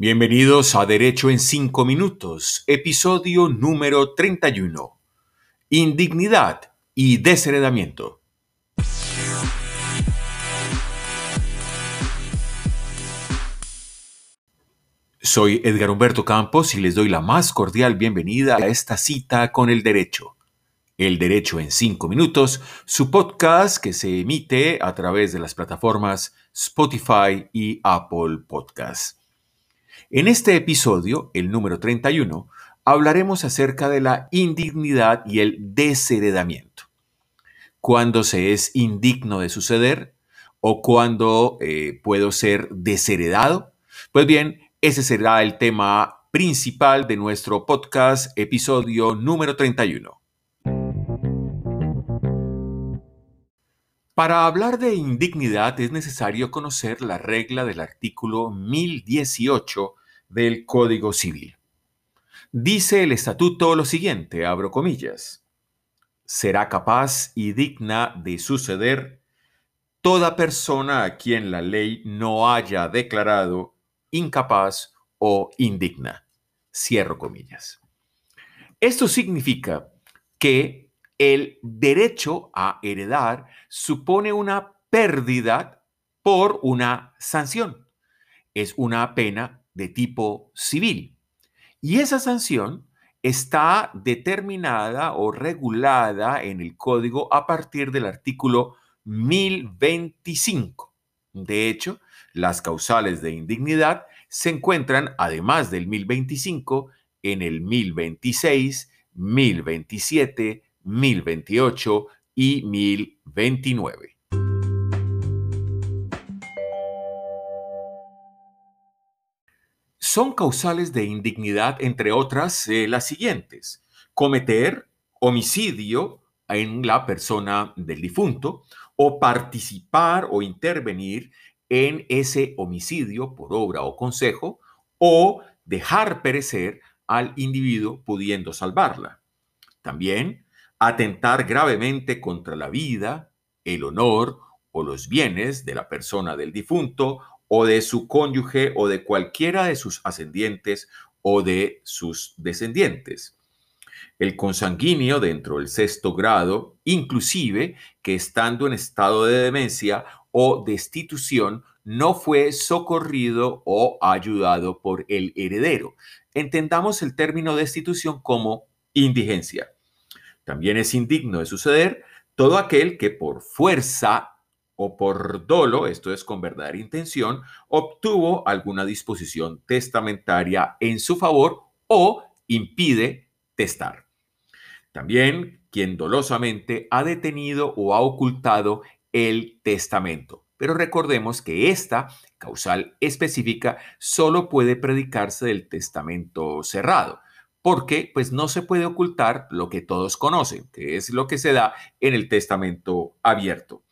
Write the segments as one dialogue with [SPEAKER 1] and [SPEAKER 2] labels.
[SPEAKER 1] Bienvenidos a Derecho en 5 Minutos, episodio número 31. Indignidad y desheredamiento. Soy Edgar Humberto Campos y les doy la más cordial bienvenida a esta cita con el derecho. El Derecho en 5 Minutos, su podcast que se emite a través de las plataformas Spotify y Apple Podcasts. En este episodio, el número 31, hablaremos acerca de la indignidad y el desheredamiento. ¿Cuándo se es indigno de suceder o cuándo eh, puedo ser desheredado? Pues bien, ese será el tema principal de nuestro podcast, episodio número 31. Para hablar de indignidad es necesario conocer la regla del artículo 1018 del Código Civil. Dice el estatuto lo siguiente, abro comillas, será capaz y digna de suceder toda persona a quien la ley no haya declarado incapaz o indigna. Cierro comillas. Esto significa que el derecho a heredar supone una pérdida por una sanción. Es una pena de tipo civil. Y esa sanción está determinada o regulada en el código a partir del artículo 1025. De hecho, las causales de indignidad se encuentran, además del 1025, en el 1026, 1027, 1028 y 1029. Son causales de indignidad, entre otras, eh, las siguientes. Cometer homicidio en la persona del difunto o participar o intervenir en ese homicidio por obra o consejo o dejar perecer al individuo pudiendo salvarla. También atentar gravemente contra la vida, el honor o los bienes de la persona del difunto o de su cónyuge o de cualquiera de sus ascendientes o de sus descendientes. El consanguíneo dentro del sexto grado, inclusive que estando en estado de demencia o destitución, no fue socorrido o ayudado por el heredero. Entendamos el término destitución como indigencia. También es indigno de suceder todo aquel que por fuerza o por dolo, esto es con verdadera intención, obtuvo alguna disposición testamentaria en su favor o impide testar. También quien dolosamente ha detenido o ha ocultado el testamento. Pero recordemos que esta causal específica solo puede predicarse del testamento cerrado, porque pues no se puede ocultar lo que todos conocen, que es lo que se da en el testamento abierto.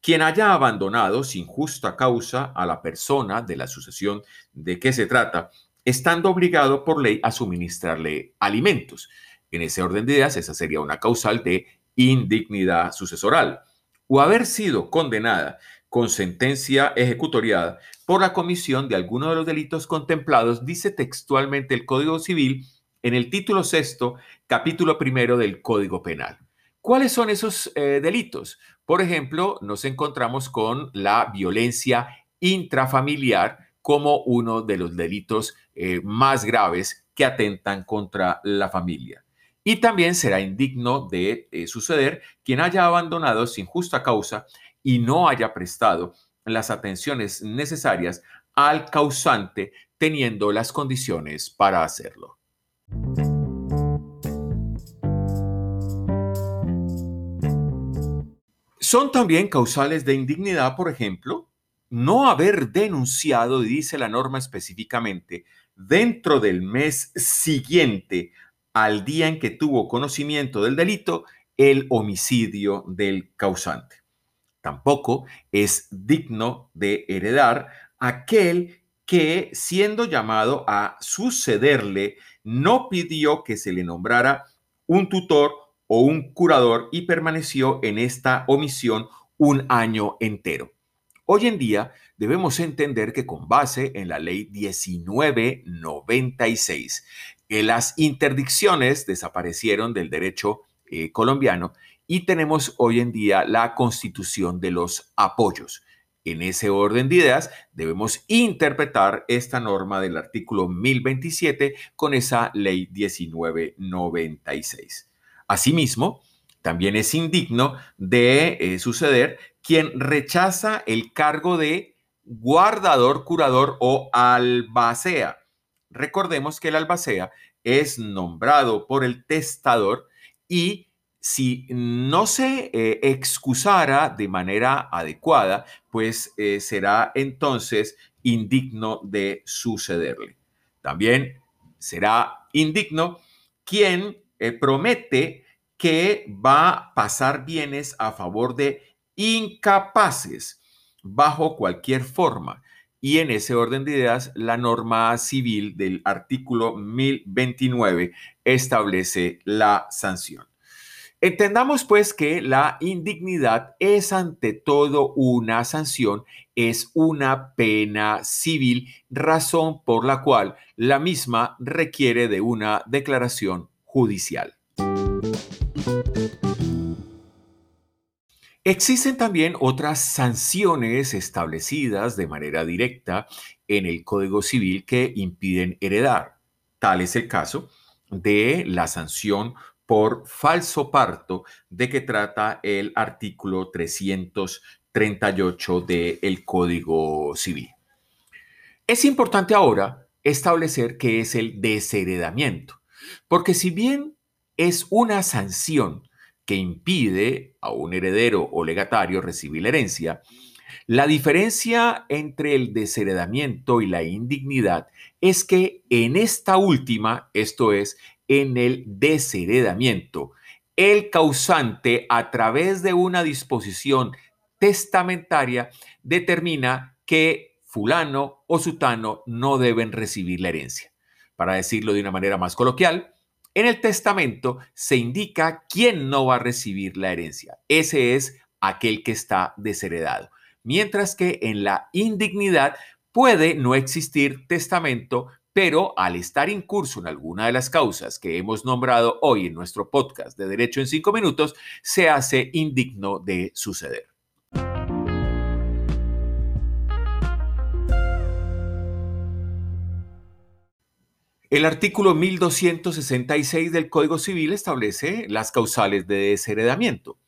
[SPEAKER 1] Quien haya abandonado sin justa causa a la persona de la sucesión de que se trata, estando obligado por ley a suministrarle alimentos. En ese orden de ideas, esa sería una causal de indignidad sucesoral. O haber sido condenada con sentencia ejecutoriada por la comisión de alguno de los delitos contemplados, dice textualmente el Código Civil en el título sexto, capítulo primero del Código Penal. ¿Cuáles son esos eh, delitos? Por ejemplo, nos encontramos con la violencia intrafamiliar como uno de los delitos eh, más graves que atentan contra la familia. Y también será indigno de eh, suceder quien haya abandonado sin justa causa y no haya prestado las atenciones necesarias al causante teniendo las condiciones para hacerlo. Son también causales de indignidad, por ejemplo, no haber denunciado, dice la norma específicamente, dentro del mes siguiente al día en que tuvo conocimiento del delito, el homicidio del causante. Tampoco es digno de heredar aquel que, siendo llamado a sucederle, no pidió que se le nombrara un tutor o un curador y permaneció en esta omisión un año entero. Hoy en día debemos entender que con base en la ley 1996, que las interdicciones desaparecieron del derecho eh, colombiano y tenemos hoy en día la constitución de los apoyos. En ese orden de ideas, debemos interpretar esta norma del artículo 1027 con esa ley 1996. Asimismo, también es indigno de eh, suceder quien rechaza el cargo de guardador, curador o albacea. Recordemos que el albacea es nombrado por el testador y si no se eh, excusara de manera adecuada, pues eh, será entonces indigno de sucederle. También será indigno quien eh, promete que va a pasar bienes a favor de incapaces bajo cualquier forma. Y en ese orden de ideas, la norma civil del artículo 1029 establece la sanción. Entendamos pues que la indignidad es ante todo una sanción, es una pena civil, razón por la cual la misma requiere de una declaración Existen también otras sanciones establecidas de manera directa en el Código Civil que impiden heredar. Tal es el caso de la sanción por falso parto de que trata el artículo 338 del Código Civil. Es importante ahora establecer qué es el desheredamiento, porque si bien es una sanción que impide a un heredero o legatario recibir la herencia, la diferencia entre el desheredamiento y la indignidad es que en esta última, esto es, en el desheredamiento. El causante, a través de una disposición testamentaria, determina que fulano o sutano no deben recibir la herencia. Para decirlo de una manera más coloquial, en el testamento se indica quién no va a recibir la herencia. Ese es aquel que está desheredado. Mientras que en la indignidad puede no existir testamento, pero al estar incurso en alguna de las causas que hemos nombrado hoy en nuestro podcast de Derecho en cinco minutos, se hace indigno de suceder. El artículo 1266 del Código Civil establece las causales de desheredamiento.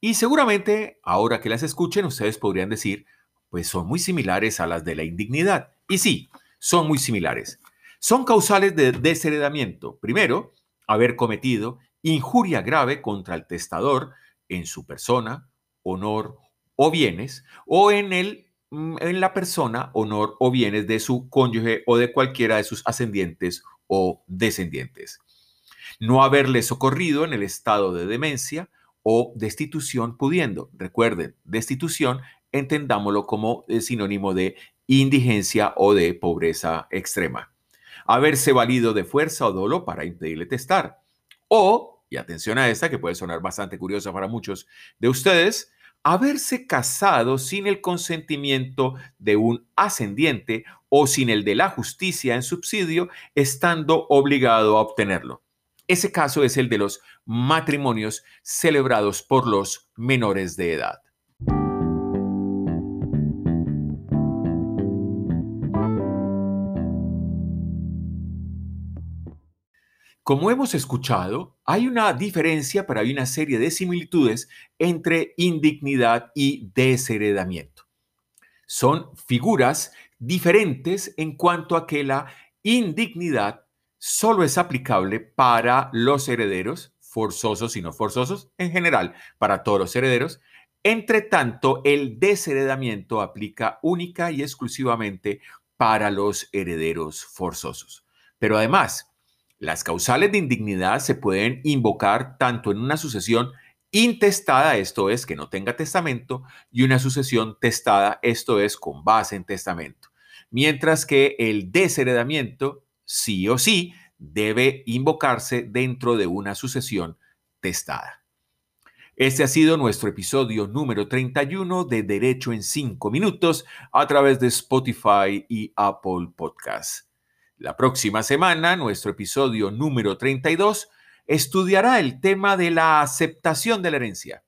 [SPEAKER 1] Y seguramente, ahora que las escuchen, ustedes podrían decir, pues son muy similares a las de la indignidad. Y sí, son muy similares. Son causales de desheredamiento. Primero, haber cometido injuria grave contra el testador en su persona, honor o bienes, o en, el, en la persona, honor o bienes de su cónyuge o de cualquiera de sus ascendientes o descendientes. No haberle socorrido en el estado de demencia o destitución pudiendo. Recuerden, destitución entendámoslo como sinónimo de indigencia o de pobreza extrema. Haberse valido de fuerza o dolo para impedirle testar. O, y atención a esta que puede sonar bastante curiosa para muchos de ustedes, haberse casado sin el consentimiento de un ascendiente o sin el de la justicia en subsidio, estando obligado a obtenerlo. Ese caso es el de los matrimonios celebrados por los menores de edad. Como hemos escuchado, hay una diferencia, pero hay una serie de similitudes entre indignidad y desheredamiento. Son figuras diferentes en cuanto a que la indignidad solo es aplicable para los herederos, forzosos y no forzosos, en general, para todos los herederos. Entre tanto, el desheredamiento aplica única y exclusivamente para los herederos forzosos. Pero además, las causales de indignidad se pueden invocar tanto en una sucesión intestada, esto es, que no tenga testamento, y una sucesión testada, esto es, con base en testamento. Mientras que el desheredamiento, sí o sí, debe invocarse dentro de una sucesión testada. Este ha sido nuestro episodio número 31 de Derecho en 5 minutos a través de Spotify y Apple Podcasts. La próxima semana, nuestro episodio número 32 estudiará el tema de la aceptación de la herencia.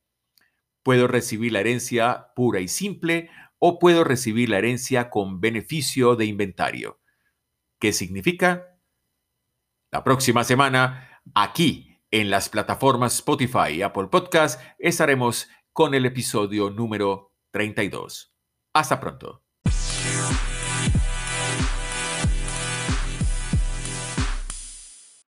[SPEAKER 1] Puedo recibir la herencia pura y simple o puedo recibir la herencia con beneficio de inventario. ¿Qué significa? La próxima semana, aquí en las plataformas Spotify y Apple Podcast estaremos con el episodio número 32. Hasta pronto.